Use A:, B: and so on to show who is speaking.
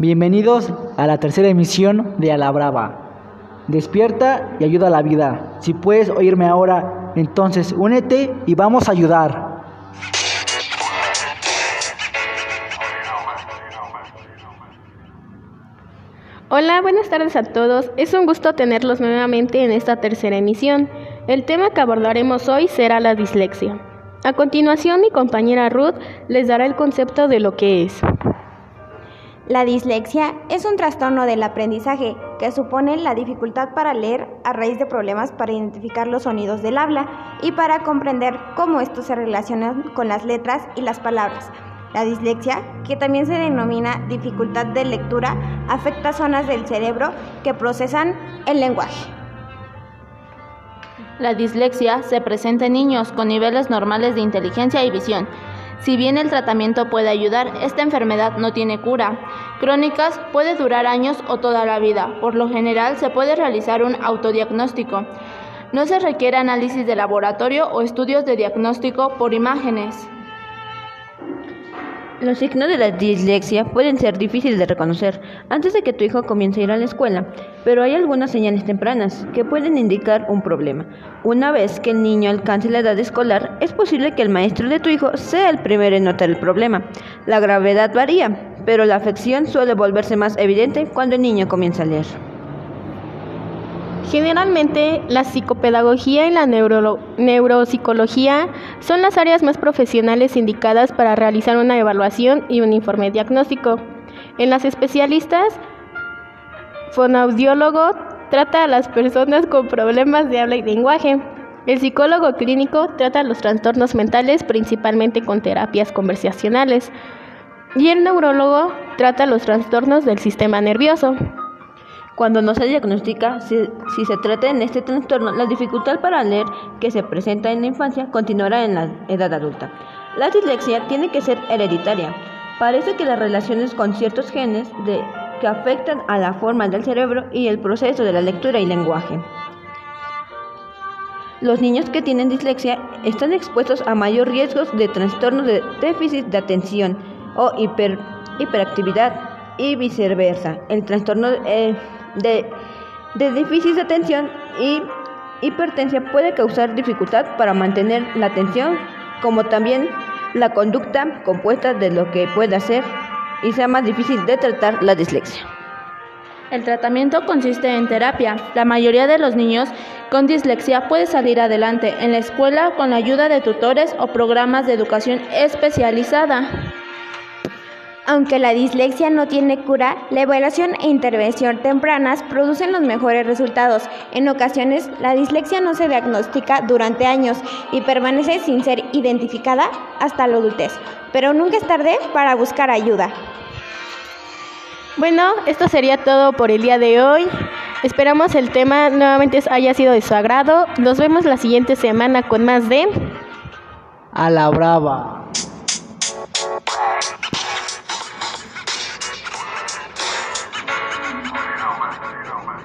A: Bienvenidos a la tercera emisión de A la Brava. Despierta y ayuda a la vida. Si puedes oírme ahora, entonces únete y vamos a ayudar.
B: Hola, buenas tardes a todos. Es un gusto tenerlos nuevamente en esta tercera emisión. El tema que abordaremos hoy será la dislexia. A continuación, mi compañera Ruth les dará el concepto de lo que es.
C: La dislexia es un trastorno del aprendizaje que supone la dificultad para leer a raíz de problemas para identificar los sonidos del habla y para comprender cómo estos se relacionan con las letras y las palabras. La dislexia, que también se denomina dificultad de lectura, afecta zonas del cerebro que procesan el lenguaje.
D: La dislexia se presenta en niños con niveles normales de inteligencia y visión. Si bien el tratamiento puede ayudar, esta enfermedad no tiene cura. Crónicas puede durar años o toda la vida. Por lo general se puede realizar un autodiagnóstico. No se requiere análisis de laboratorio o estudios de diagnóstico por imágenes.
E: Los signos de la dislexia pueden ser difíciles de reconocer antes de que tu hijo comience a ir a la escuela, pero hay algunas señales tempranas que pueden indicar un problema. Una vez que el niño alcance la edad escolar, es posible que el maestro de tu hijo sea el primero en notar el problema. La gravedad varía, pero la afección suele volverse más evidente cuando el niño comienza a leer.
B: Generalmente, la psicopedagogía y la neuropsicología son las áreas más profesionales indicadas para realizar una evaluación y un informe diagnóstico. En las especialistas, fonaudiólogo trata a las personas con problemas de habla y lenguaje. El psicólogo clínico trata los trastornos mentales principalmente con terapias conversacionales. Y el neurólogo trata los trastornos del sistema nervioso.
E: Cuando no se diagnostica si, se trata en este trastorno, la dificultad para leer que se presenta en la infancia continuará en la edad adulta. La dislexia tiene que ser hereditaria. Parece que las relaciones con ciertos genes que afectan a la forma del cerebro y el proceso de la lectura y lenguaje. Los niños que tienen dislexia están expuestos a mayor riesgos de trastornos de déficit de atención o hiperactividad y viceversa. El trastorno eh, de, de de atención y hipertensión puede causar dificultad para mantener la atención, como también la conducta compuesta de lo que puede hacer y sea más difícil de tratar la dislexia.
D: El tratamiento consiste en terapia. La mayoría de los niños con dislexia puede salir adelante en la escuela con la ayuda de tutores o programas de educación especializada.
C: Aunque la dislexia no tiene cura, la evaluación e intervención tempranas producen los mejores resultados. En ocasiones, la dislexia no se diagnostica durante años y permanece sin ser identificada hasta la adultez, pero nunca es tarde para buscar ayuda.
B: Bueno, esto sería todo por el día de hoy. Esperamos el tema nuevamente haya sido de su agrado. Nos vemos la siguiente semana con más de...
A: A la brava.